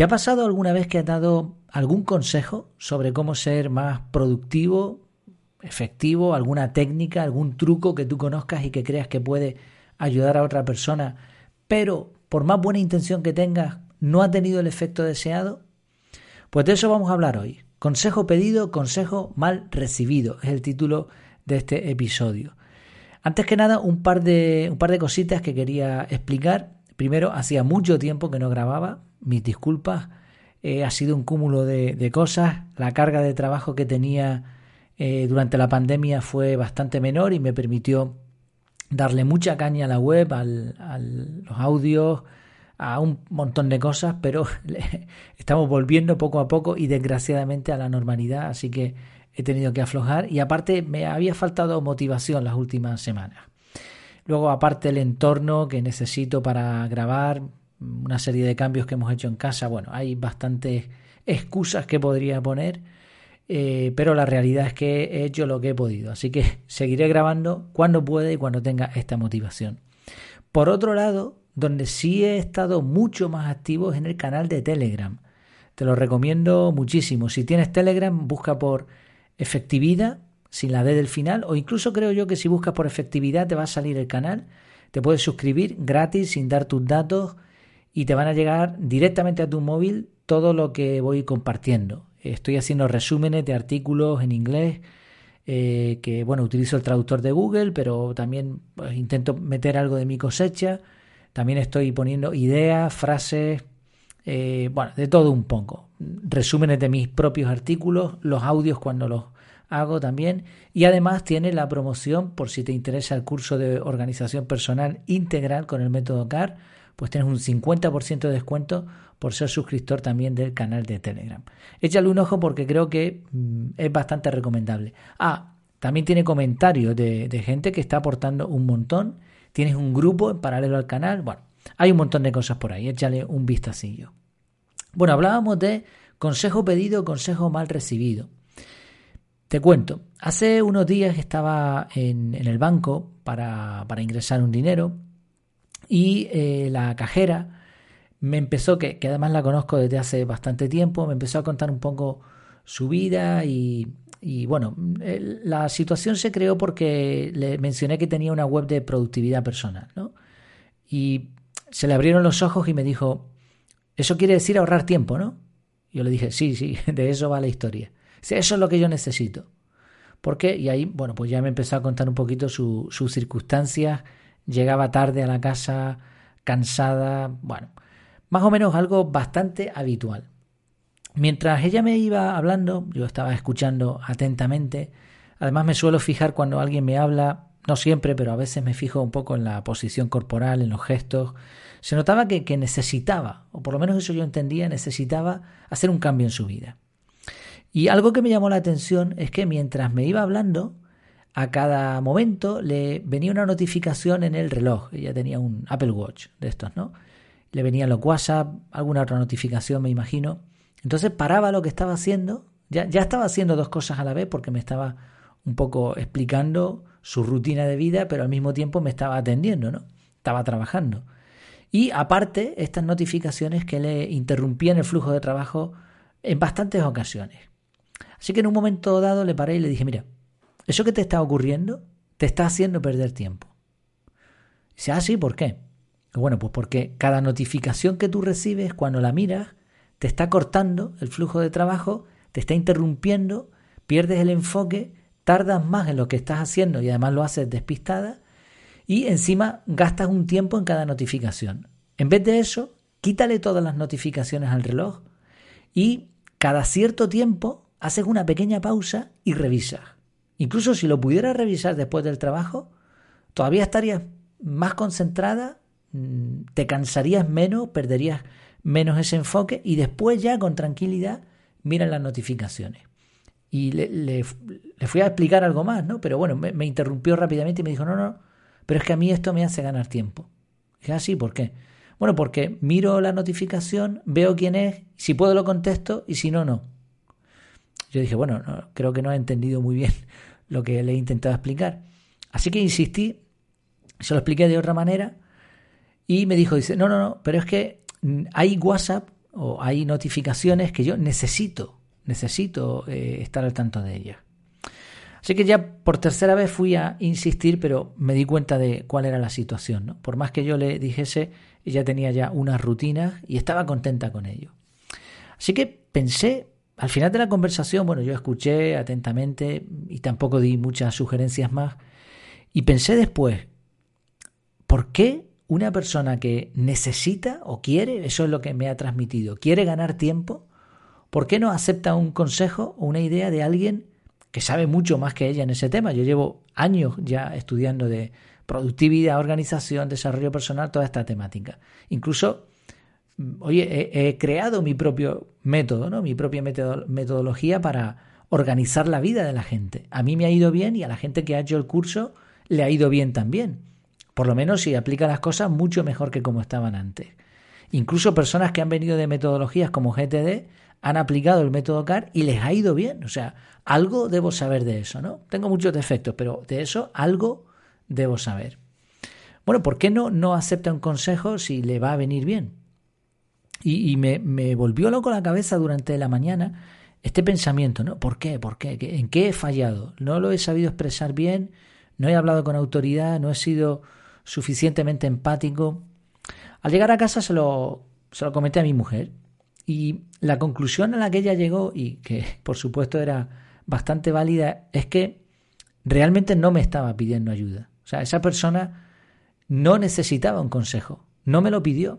¿Te ha pasado alguna vez que has dado algún consejo sobre cómo ser más productivo, efectivo, alguna técnica, algún truco que tú conozcas y que creas que puede ayudar a otra persona, pero por más buena intención que tengas, no ha tenido el efecto deseado? Pues de eso vamos a hablar hoy. Consejo pedido, consejo mal recibido es el título de este episodio. Antes que nada, un par de, un par de cositas que quería explicar. Primero, hacía mucho tiempo que no grababa, mis disculpas. Eh, ha sido un cúmulo de, cosas. La carga de trabajo que tenía eh, durante la pandemia fue bastante menor y me permitió darle mucha caña a la web, a los audios, a un montón de cosas, pero estamos volviendo poco a poco y desgraciadamente a la normalidad, así que he tenido que aflojar y aparte me había faltado motivación las últimas semanas. Luego aparte el entorno que necesito para grabar, una serie de cambios que hemos hecho en casa, bueno, hay bastantes excusas que podría poner, eh, pero la realidad es que he hecho lo que he podido, así que seguiré grabando cuando pueda y cuando tenga esta motivación. Por otro lado, donde sí he estado mucho más activo es en el canal de Telegram. Te lo recomiendo muchísimo. Si tienes Telegram, busca por efectividad, sin la D del final, o incluso creo yo que si buscas por efectividad te va a salir el canal. Te puedes suscribir gratis sin dar tus datos y te van a llegar directamente a tu móvil todo lo que voy compartiendo. Estoy haciendo resúmenes de artículos en inglés, eh, que bueno, utilizo el traductor de Google, pero también pues, intento meter algo de mi cosecha. También estoy poniendo ideas, frases, eh, bueno, de todo un poco. Resúmenes de mis propios artículos, los audios cuando los hago también. Y además tiene la promoción, por si te interesa el curso de organización personal integral con el método CAR, pues tienes un 50% de descuento por ser suscriptor también del canal de Telegram. Échale un ojo porque creo que mm, es bastante recomendable. Ah, también tiene comentarios de, gente que está aportando un montón tienes un grupo en paralelo al canal. Bueno, hay un montón de cosas por ahí, échale un vistacillo. Bueno, hablábamos de consejo pedido, consejo mal recibido. Te cuento, hace unos días estaba en, el banco para, ingresar un dinero y eh, la cajera me empezó, que, que, además la conozco desde hace bastante tiempo, me empezó a contar un poco su vida y, y bueno, la situación se creó porque le mencioné que tenía una web de productividad personal, ¿no? Y se le abrieron los ojos y me dijo, eso quiere decir ahorrar tiempo, ¿no? Yo le dije, sí, sí, de eso va la historia. Eso es lo que yo necesito. ¿Por qué? Y ahí, bueno, pues ya me empezó a contar un poquito sus circunstancias. Llegaba tarde a la casa, cansada, bueno, más o menos algo bastante habitual. Mientras ella me iba hablando, yo estaba escuchando atentamente. Además me suelo fijar cuando alguien me habla, no siempre, pero a veces me fijo un poco en la posición corporal, en los gestos. Se notaba que, necesitaba, o por lo menos eso yo entendía, necesitaba hacer un cambio en su vida. Y algo que me llamó la atención es que mientras me iba hablando, a cada momento le venía una notificación en el reloj. Ella tenía un Apple Watch de estos, ¿no? Le venían los WhatsApp, alguna otra notificación, me imagino. Entonces paraba lo que estaba haciendo, ya, ya estaba haciendo dos cosas a la vez porque me estaba un poco explicando su rutina de vida, pero al mismo tiempo me estaba atendiendo, ¿no? Estaba trabajando. Y aparte, estas notificaciones que le interrumpían el flujo de trabajo en bastantes ocasiones. Así que en un momento dado le paré y le dije, mira, eso que te está ocurriendo te está haciendo perder tiempo. dice, ah, sí, ¿por qué? Bueno, pues porque cada notificación que tú recibes, cuando la miras, te está cortando el flujo de trabajo, te está interrumpiendo, pierdes el enfoque, tardas más en lo que estás haciendo y además lo haces despistada y encima gastas un tiempo en cada notificación. En vez de eso, quítale todas las notificaciones al reloj y cada cierto tiempo haces una pequeña pausa y revisas. Incluso si lo pudieras revisar después del trabajo, todavía estarías más concentrada, mm, te cansarías menos, perderías menos ese enfoque y después ya con tranquilidad miran las notificaciones. Y le, le, fui a explicar algo más, ¿no? Pero bueno, me, interrumpió rápidamente y me dijo, no, no, pero es que a mí esto me hace ganar tiempo. dije, ah, sí, ¿por qué? Bueno, porque miro la notificación, veo quién es, si puedo lo contesto y si no, no. Yo dije, bueno, creo que no ha entendido muy bien lo que le he intentado explicar. Así que insistí, se lo expliqué de otra manera y me dijo, dice, no, no, no, pero es que hay WhatsApp o hay notificaciones que yo necesito, necesito eh, estar al tanto de ellas. Así que ya por tercera vez fui a insistir, pero me di cuenta de cuál era la situación. ¿no? Por más que yo le dijese, ella tenía ya unas rutinas y estaba contenta con ello. Así que pensé, al final de la conversación, bueno, yo escuché atentamente y tampoco di muchas sugerencias más, y pensé después, ¿por qué una persona que necesita o quiere, eso es lo que me ha transmitido, quiere ganar tiempo, ¿por qué no acepta un consejo o una idea de alguien que sabe mucho más que ella en ese tema? Yo llevo años ya estudiando de productividad, organización, desarrollo personal, toda esta temática. Incluso, oye, he, creado mi propio método, ¿no? Mi propia metodología para organizar la vida de la gente. A mí me ha ido bien y a la gente que ha hecho el curso le ha ido bien también. Por lo menos si aplica las cosas mucho mejor que como estaban antes. Incluso personas que han venido de metodologías como GTD han aplicado el método CAR y les ha ido bien. O sea, algo debo saber de eso, ¿no? Tengo muchos defectos, pero de eso algo debo saber. Bueno, ¿por qué no, no acepta un consejo si le va a venir bien? Y, me, volvió loco la cabeza durante la mañana este pensamiento, ¿no? ¿Por qué? ¿Por qué? ¿En qué he fallado? ¿No lo he sabido expresar bien? ¿No he hablado con autoridad? ¿No he sido suficientemente empático. Al llegar a casa se lo, se lo comenté a mi mujer y la conclusión a la que ella llegó, y que por supuesto era bastante válida, es que realmente no me estaba pidiendo ayuda. O sea, esa persona no necesitaba un consejo, no me lo pidió.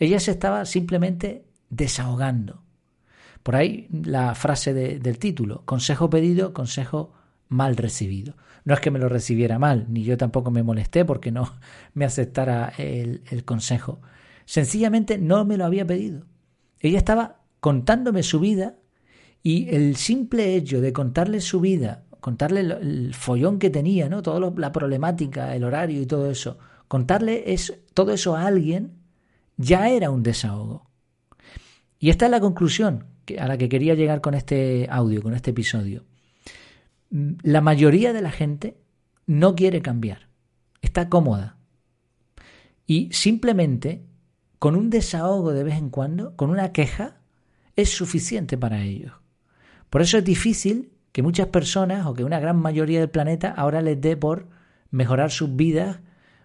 Ella se estaba simplemente desahogando. Por ahí la frase del título, consejo pedido, consejo mal recibido. No es que me lo recibiera mal, ni yo tampoco me molesté porque no me aceptara el, el consejo. Sencillamente no me lo había pedido. Ella estaba contándome su vida y el simple hecho de contarle su vida, contarle el follón que tenía, ¿no? Toda la problemática, el horario y todo eso, contarle es, todo eso a alguien ya era un desahogo. Y esta es la conclusión a la que quería llegar con este audio, con este episodio la mayoría de la gente no quiere cambiar, está cómoda. Y simplemente con un desahogo de vez en cuando, con una queja, es suficiente para ellos. Por eso es difícil que muchas personas o que una gran mayoría del planeta ahora les dé por mejorar sus vidas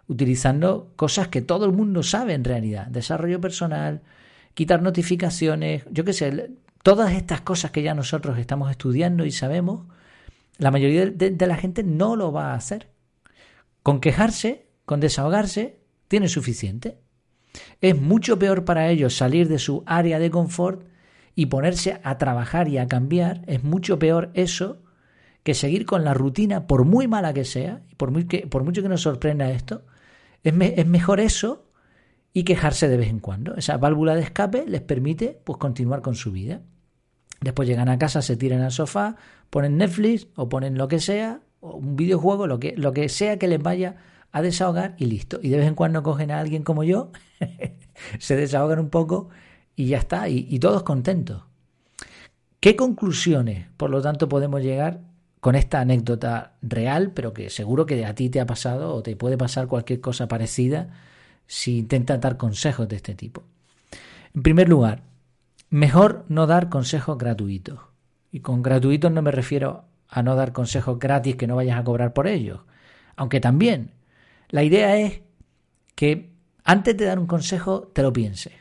utilizando cosas que todo el mundo sabe en realidad. Desarrollo personal, quitar notificaciones, yo qué sé, todas estas cosas que ya nosotros estamos estudiando y sabemos, la mayoría de, la gente no lo va a hacer. Con quejarse, con desahogarse, tiene suficiente. Es mucho peor para ellos salir de su área de confort y ponerse a trabajar y a cambiar. Es mucho peor eso que seguir con la rutina, por muy mala que sea, y por, muy que, por mucho que nos sorprenda esto. Es, es, mejor eso y quejarse de vez en cuando. Esa válvula de escape les permite pues, continuar con su vida. Después llegan a casa, se tiran al sofá, ponen Netflix o ponen lo que sea, o un videojuego, lo que, lo que sea que les vaya a desahogar y listo. Y de vez en cuando cogen a alguien como yo, se desahogan un poco y ya está, y, y todos contentos. ¿Qué conclusiones, por lo tanto, podemos llegar con esta anécdota real, pero que seguro que a ti te ha pasado o te puede pasar cualquier cosa parecida si intentas dar consejos de este tipo? En primer lugar, Mejor no dar consejos gratuitos. Y con gratuitos no me refiero a no dar consejos gratis que no vayas a cobrar por ellos. Aunque también, la idea es que antes de dar un consejo te lo pienses.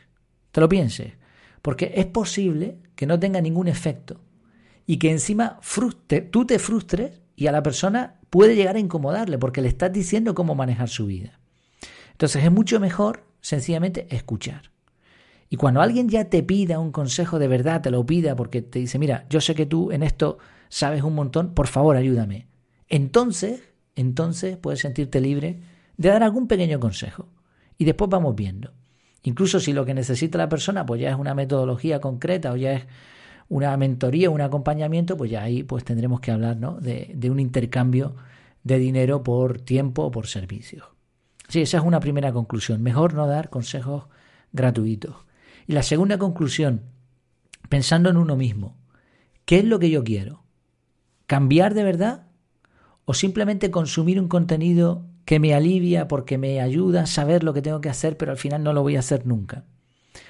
Te lo pienses. Porque es posible que no tenga ningún efecto. Y que encima tú te frustres y a la persona puede llegar a incomodarle porque le estás diciendo cómo manejar su vida. Entonces es mucho mejor sencillamente escuchar. Y cuando alguien ya te pida un consejo de verdad, te lo pida porque te dice, mira, yo sé que tú en esto sabes un montón, por favor ayúdame. Entonces, entonces puedes sentirte libre de dar algún pequeño consejo. Y después vamos viendo. Incluso si lo que necesita la persona pues ya es una metodología concreta o ya es una mentoría, un acompañamiento, pues ya ahí pues tendremos que hablar ¿no? de, de un intercambio de dinero por tiempo o por servicios. Sí, esa es una primera conclusión. Mejor no dar consejos gratuitos. Y la segunda conclusión, pensando en uno mismo, ¿qué es lo que yo quiero? ¿Cambiar de verdad? ¿O simplemente consumir un contenido que me alivia porque me ayuda a saber lo que tengo que hacer, pero al final no lo voy a hacer nunca?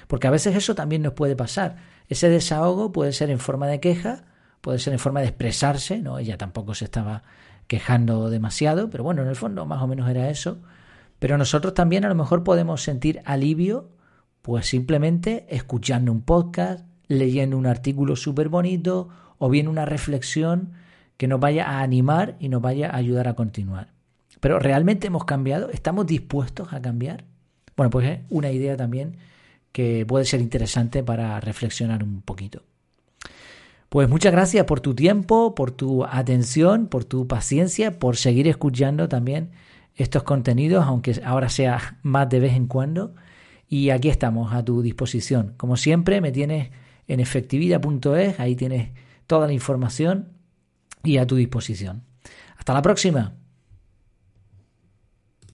Porque a veces eso también nos puede pasar. Ese desahogo puede ser en forma de queja, puede ser en forma de expresarse, ¿no? Ella tampoco se estaba quejando demasiado, pero bueno, en el fondo más o menos era eso. Pero nosotros también a lo mejor podemos sentir alivio, pues simplemente escuchando un podcast, leyendo un artículo súper bonito o bien una reflexión que nos vaya a animar y nos vaya a ayudar a continuar. Pero ¿realmente hemos cambiado? ¿Estamos dispuestos a cambiar? Bueno, pues es una idea también que puede ser interesante para reflexionar un poquito. Pues muchas gracias por tu tiempo, por tu atención, por tu paciencia, por seguir escuchando también estos contenidos, aunque ahora sea más de vez en cuando. Y aquí estamos a tu disposición. Como siempre, me tienes en efectividad.es, ahí tienes toda la información y a tu disposición. Hasta la próxima.